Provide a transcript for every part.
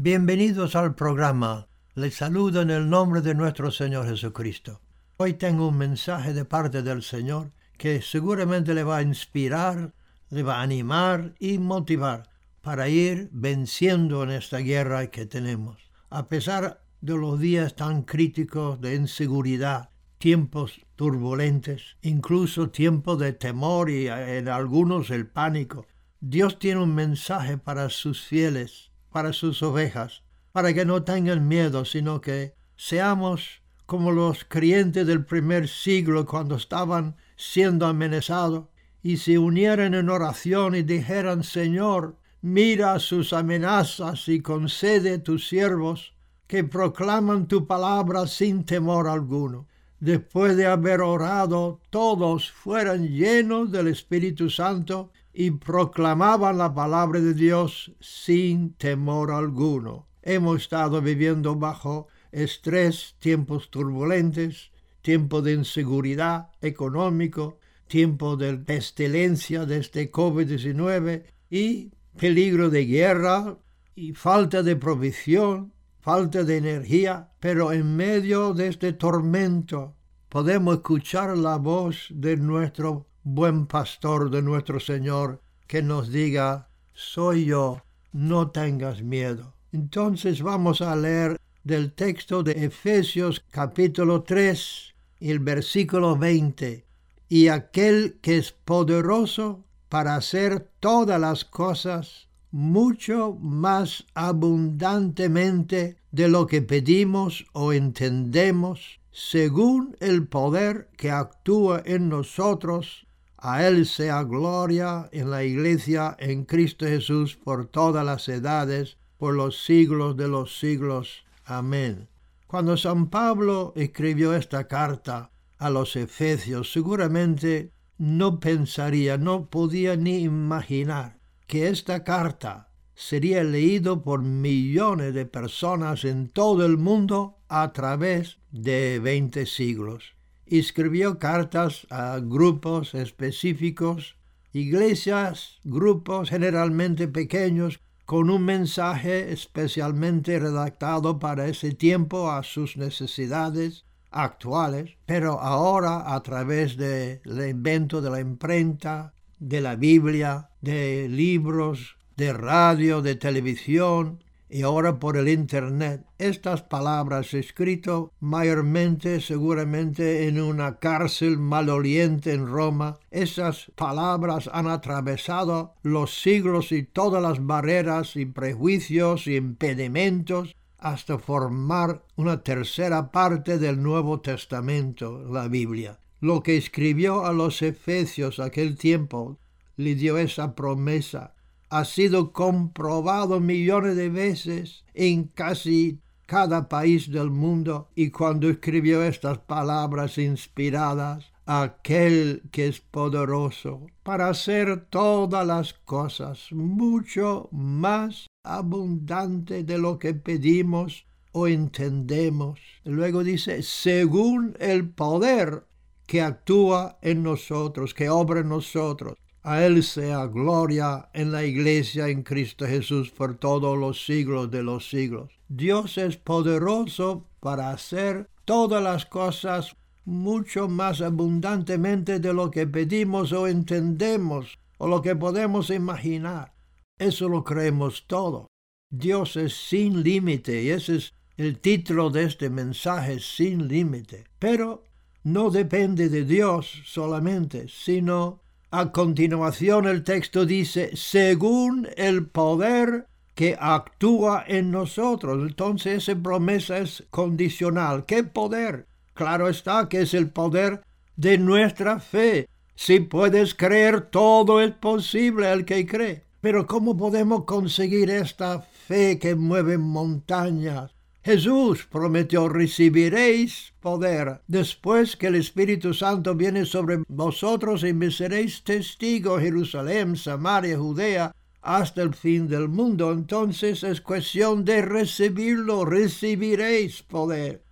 Bienvenidos al programa. Les saludo en el nombre de nuestro Señor Jesucristo. Hoy tengo un mensaje de parte del Señor que seguramente le va a inspirar, le va a animar y motivar para ir venciendo en esta guerra que tenemos. A pesar de los días tan críticos de inseguridad, tiempos turbulentes, incluso tiempos de temor y en algunos el pánico, Dios tiene un mensaje para sus fieles para sus ovejas, para que no tengan miedo, sino que seamos como los creyentes del primer siglo cuando estaban siendo amenazados y se unieran en oración y dijeran, Señor, mira sus amenazas y concede a tus siervos que proclaman tu palabra sin temor alguno. Después de haber orado, todos fueran llenos del Espíritu Santo y proclamaban la palabra de Dios sin temor alguno. Hemos estado viviendo bajo estrés, tiempos turbulentos, tiempo de inseguridad económico, tiempo de pestilencia desde este COVID-19 y peligro de guerra y falta de provisión, falta de energía, pero en medio de este tormento podemos escuchar la voz de nuestro buen pastor de nuestro Señor, que nos diga, soy yo, no tengas miedo. Entonces vamos a leer del texto de Efesios capítulo 3, el versículo 20. Y aquel que es poderoso para hacer todas las cosas mucho más abundantemente de lo que pedimos o entendemos, según el poder que actúa en nosotros a Él sea gloria en la iglesia en Cristo Jesús por todas las edades, por los siglos de los siglos. Amén. Cuando San Pablo escribió esta carta a los Efesios, seguramente no pensaría, no podía ni imaginar que esta carta sería leído por millones de personas en todo el mundo a través de veinte siglos escribió cartas a grupos específicos, iglesias, grupos generalmente pequeños, con un mensaje especialmente redactado para ese tiempo a sus necesidades actuales, pero ahora a través del invento de la imprenta, de la Biblia, de libros, de radio, de televisión, y ahora por el Internet. Estas palabras escritas mayormente seguramente en una cárcel maloliente en Roma, esas palabras han atravesado los siglos y todas las barreras y prejuicios y impedimentos hasta formar una tercera parte del Nuevo Testamento, la Biblia. Lo que escribió a los Efesios aquel tiempo le dio esa promesa ha sido comprobado millones de veces en casi cada país del mundo y cuando escribió estas palabras inspiradas, aquel que es poderoso para hacer todas las cosas mucho más abundante de lo que pedimos o entendemos. Luego dice, según el poder que actúa en nosotros, que obra en nosotros. A Él sea gloria en la iglesia en Cristo Jesús por todos los siglos de los siglos. Dios es poderoso para hacer todas las cosas mucho más abundantemente de lo que pedimos o entendemos o lo que podemos imaginar. Eso lo creemos todo. Dios es sin límite y ese es el título de este mensaje, sin límite. Pero no depende de Dios solamente, sino a continuación el texto dice, según el poder que actúa en nosotros. Entonces esa promesa es condicional. ¿Qué poder? Claro está que es el poder de nuestra fe. Si puedes creer, todo es posible al que cree. Pero ¿cómo podemos conseguir esta fe que mueve montañas? Jesús prometió, recibiréis poder después que el Espíritu Santo viene sobre vosotros y me seréis testigo Jerusalén, Samaria, Judea, hasta el fin del mundo. Entonces es cuestión de recibirlo, recibiréis poder.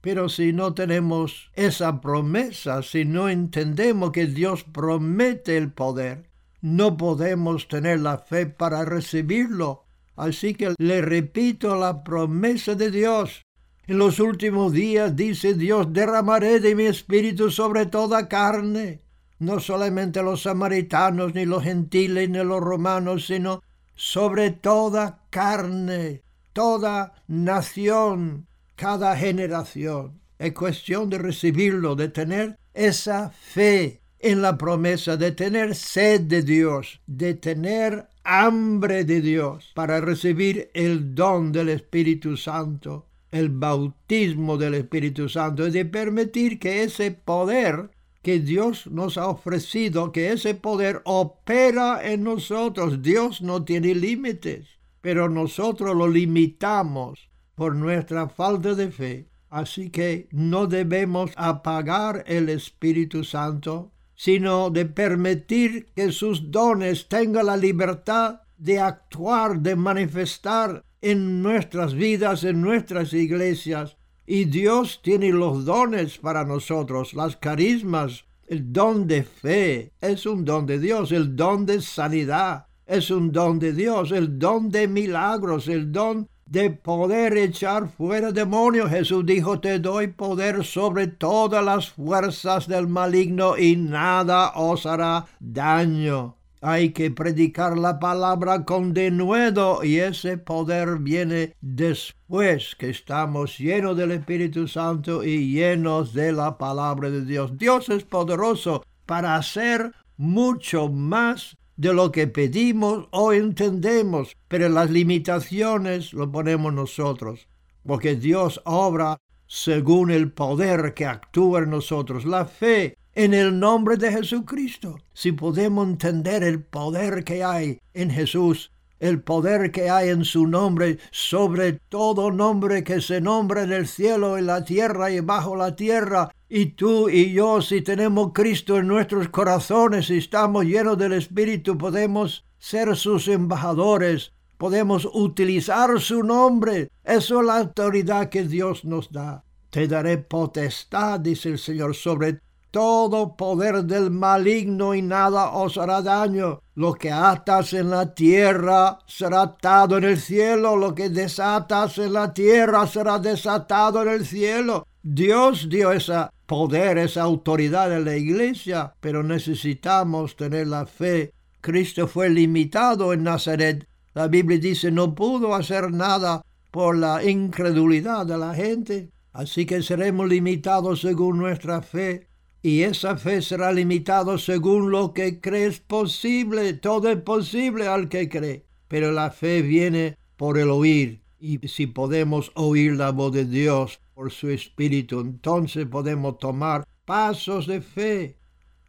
Pero si no tenemos esa promesa, si no entendemos que Dios promete el poder, no podemos tener la fe para recibirlo Así que le repito la promesa de Dios. En los últimos días, dice Dios, derramaré de mi espíritu sobre toda carne, no solamente los samaritanos, ni los gentiles, ni los romanos, sino sobre toda carne, toda nación, cada generación. Es cuestión de recibirlo, de tener esa fe en la promesa, de tener sed de Dios, de tener hambre de Dios para recibir el don del Espíritu Santo, el bautismo del Espíritu Santo, y de permitir que ese poder que Dios nos ha ofrecido, que ese poder opera en nosotros. Dios no tiene límites, pero nosotros lo limitamos por nuestra falta de fe. Así que no debemos apagar el Espíritu Santo, sino de permitir que sus dones tengan la libertad de actuar, de manifestar en nuestras vidas, en nuestras iglesias. Y Dios tiene los dones para nosotros, las carismas, el don de fe es un don de Dios, el don de sanidad es un don de Dios, el don de milagros, el don de poder echar fuera demonios. Jesús dijo, te doy poder sobre todas las fuerzas del maligno y nada os hará daño. Hay que predicar la palabra con denuedo y ese poder viene después que estamos llenos del Espíritu Santo y llenos de la palabra de Dios. Dios es poderoso para hacer mucho más de lo que pedimos o entendemos, pero las limitaciones lo ponemos nosotros, porque Dios obra según el poder que actúa en nosotros, la fe en el nombre de Jesucristo. Si podemos entender el poder que hay en Jesús, el poder que hay en su nombre, sobre todo nombre que se nombra en el cielo, en la tierra y bajo la tierra. Y tú y yo, si tenemos Cristo en nuestros corazones y estamos llenos del Espíritu, podemos ser sus embajadores, podemos utilizar su nombre. Es la autoridad que Dios nos da. Te daré potestad, dice el Señor, sobre todo poder del maligno y nada os hará daño. Lo que atas en la tierra será atado en el cielo, lo que desatas en la tierra será desatado en el cielo. Dios dio ese poder, esa autoridad en la iglesia, pero necesitamos tener la fe. Cristo fue limitado en Nazaret. La Biblia dice no pudo hacer nada por la incredulidad de la gente. Así que seremos limitados según nuestra fe y esa fe será limitada según lo que crees posible. Todo es posible al que cree, pero la fe viene por el oír. Y si podemos oír la voz de Dios por su Espíritu, entonces podemos tomar pasos de fe.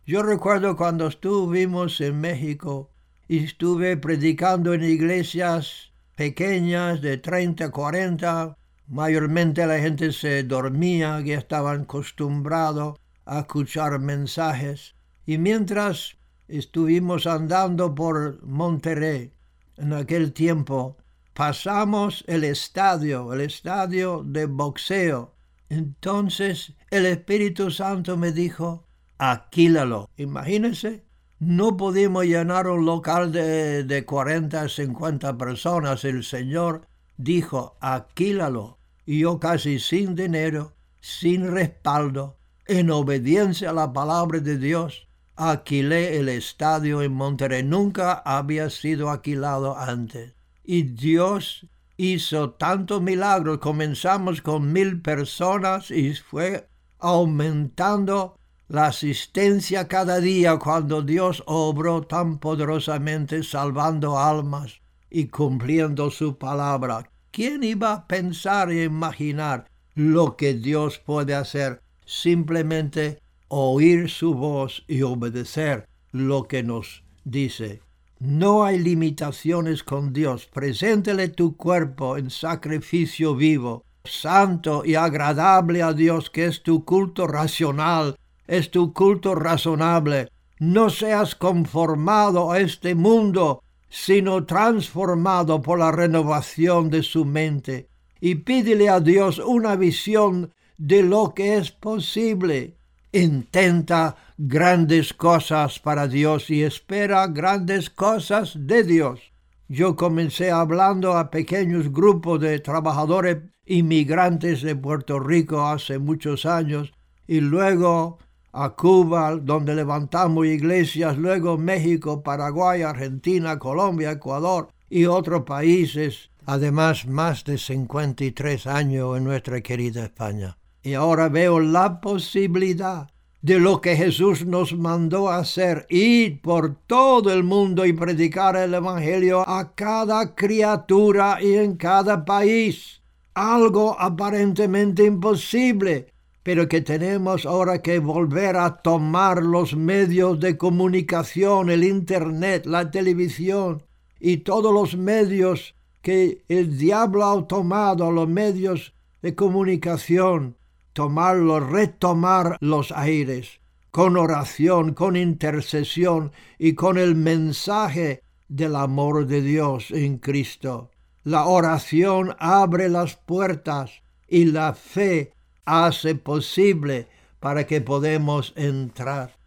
Yo recuerdo cuando estuvimos en México y estuve predicando en iglesias pequeñas de 30, 40. Mayormente la gente se dormía, ya estaban acostumbrados a escuchar mensajes. Y mientras estuvimos andando por Monterrey, en aquel tiempo, pasamos el estadio, el estadio de boxeo. Entonces el Espíritu Santo me dijo, aquílalo. Imagínense, no pudimos llenar un local de, de 40, 50 personas. El Señor dijo, aquílalo. Y yo casi sin dinero, sin respaldo, en obediencia a la palabra de Dios, alquilé el estadio en Monterrey. Nunca había sido alquilado antes. Y Dios hizo tantos milagros. Comenzamos con mil personas y fue aumentando la asistencia cada día cuando Dios obró tan poderosamente salvando almas y cumpliendo su palabra. ¿Quién iba a pensar e imaginar lo que Dios puede hacer simplemente oír su voz y obedecer lo que nos dice. No hay limitaciones con Dios. Preséntele tu cuerpo en sacrificio vivo, santo y agradable a Dios, que es tu culto racional, es tu culto razonable. No seas conformado a este mundo, sino transformado por la renovación de su mente. Y pídele a Dios una visión de lo que es posible. Intenta grandes cosas para Dios y espera grandes cosas de Dios. Yo comencé hablando a pequeños grupos de trabajadores inmigrantes de Puerto Rico hace muchos años y luego a Cuba, donde levantamos iglesias, luego México, Paraguay, Argentina, Colombia, Ecuador y otros países, además más de 53 años en nuestra querida España. Y ahora veo la posibilidad de lo que Jesús nos mandó hacer, ir por todo el mundo y predicar el Evangelio a cada criatura y en cada país. Algo aparentemente imposible, pero que tenemos ahora que volver a tomar los medios de comunicación, el Internet, la televisión y todos los medios que el diablo ha tomado, los medios de comunicación, tomarlos, retomar los aires, con oración, con intercesión y con el mensaje del amor de Dios en Cristo. La oración abre las puertas y la fe hace posible para que podamos entrar.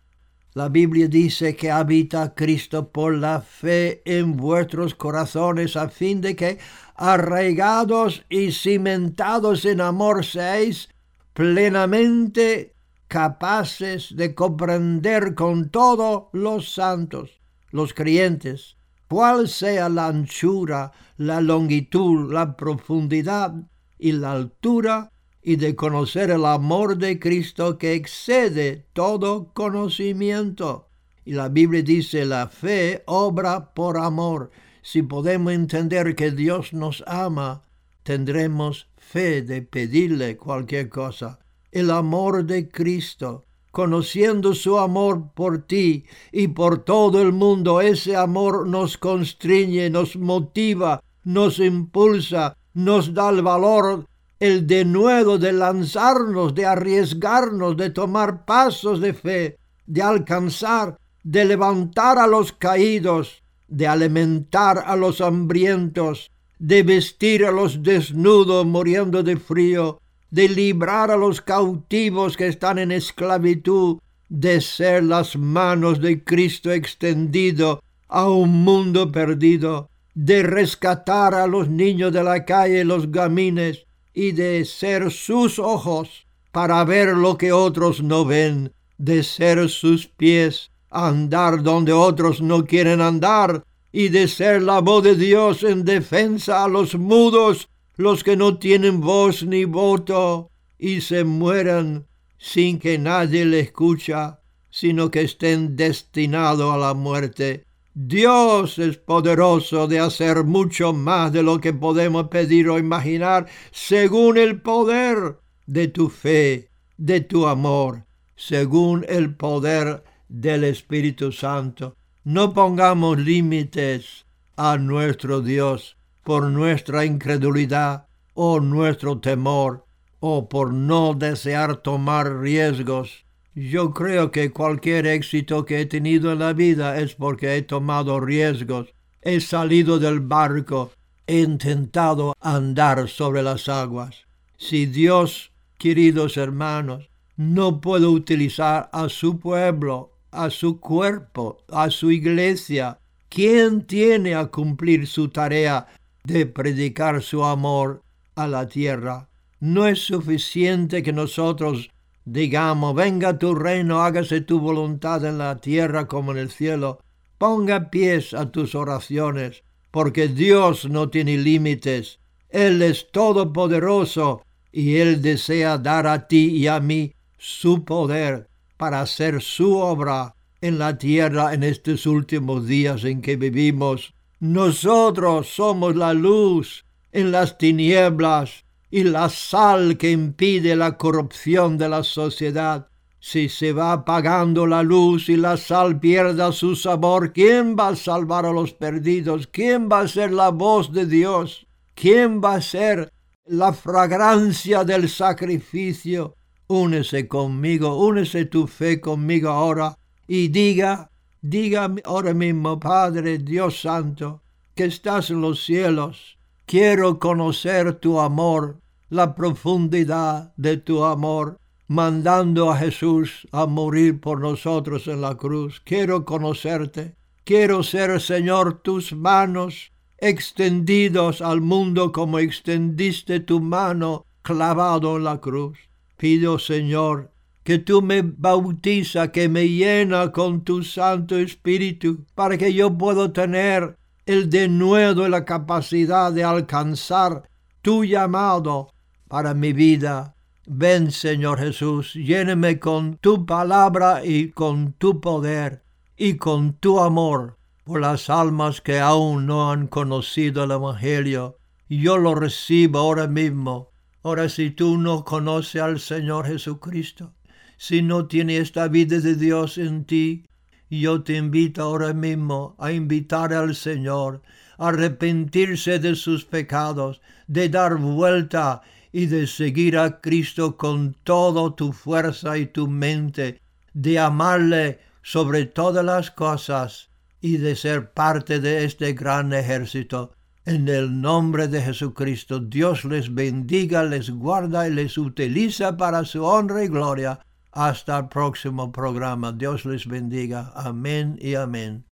La Biblia dice que habita Cristo por la fe en vuestros corazones a fin de que arraigados y cimentados en amor seáis plenamente capaces de comprender con todos los santos, los creyentes, cuál sea la anchura, la longitud, la profundidad y la altura y de conocer el amor de Cristo que excede todo conocimiento. Y la Biblia dice, la fe obra por amor. Si podemos entender que Dios nos ama, tendremos fe de pedirle cualquier cosa. El amor de Cristo, conociendo su amor por ti y por todo el mundo, ese amor nos constriñe, nos motiva, nos impulsa, nos da el valor el denuedo de lanzarnos, de arriesgarnos, de tomar pasos de fe, de alcanzar, de levantar a los caídos, de alimentar a los hambrientos, de vestir a los desnudos muriendo de frío, de librar a los cautivos que están en esclavitud, de ser las manos de Cristo extendido a un mundo perdido, de rescatar a los niños de la calle los gamines, y de ser sus ojos para ver lo que otros no ven, de ser sus pies, andar donde otros no quieren andar, y de ser la voz de Dios en defensa a los mudos, los que no tienen voz ni voto, y se mueran sin que nadie le escucha, sino que estén destinados a la muerte. Dios es poderoso de hacer mucho más de lo que podemos pedir o imaginar, según el poder de tu fe, de tu amor, según el poder del Espíritu Santo. No pongamos límites a nuestro Dios por nuestra incredulidad o nuestro temor o por no desear tomar riesgos yo creo que cualquier éxito que he tenido en la vida es porque he tomado riesgos, he salido del barco, he intentado andar sobre las aguas. Si Dios, queridos hermanos, no puede utilizar a su pueblo, a su cuerpo, a su iglesia, ¿quién tiene a cumplir su tarea de predicar su amor a la tierra? No es suficiente que nosotros digamos, venga tu reino, hágase tu voluntad en la tierra como en el cielo, ponga pies a tus oraciones, porque Dios no tiene límites, Él es todopoderoso y Él desea dar a ti y a mí su poder para hacer su obra en la tierra en estos últimos días en que vivimos. Nosotros somos la luz en las tinieblas y la sal que impide la corrupción de la sociedad. Si se va apagando la luz y la sal pierda su sabor, ¿quién va a salvar a los perdidos? ¿Quién va a ser la voz de Dios? ¿Quién va a ser la fragancia del sacrificio? Únese conmigo, únese tu fe conmigo ahora y diga, diga ahora mismo, Padre Dios Santo, que estás en los cielos, Quiero conocer tu amor, la profundidad de tu amor, mandando a Jesús a morir por nosotros en la cruz. Quiero conocerte. Quiero ser, Señor, tus manos, extendidos al mundo como extendiste tu mano clavado en la cruz. Pido, Señor, que tú me bautiza, que me llena con tu Santo Espíritu, para que yo pueda tener el denuedo y la capacidad de alcanzar tu llamado para mi vida. Ven, Señor Jesús, lléneme con tu palabra y con tu poder y con tu amor por las almas que aún no han conocido el Evangelio. Yo lo recibo ahora mismo. Ahora si tú no conoces al Señor Jesucristo, si no tienes esta vida de Dios en ti, yo te invito ahora mismo a invitar al Señor a arrepentirse de sus pecados, de dar vuelta y de seguir a Cristo con toda tu fuerza y tu mente, de amarle sobre todas las cosas y de ser parte de este gran ejército. En el nombre de Jesucristo, Dios les bendiga, les guarda y les utiliza para su honra y gloria. Hasta el próximo programa. Dios les bendiga. Amén y amén.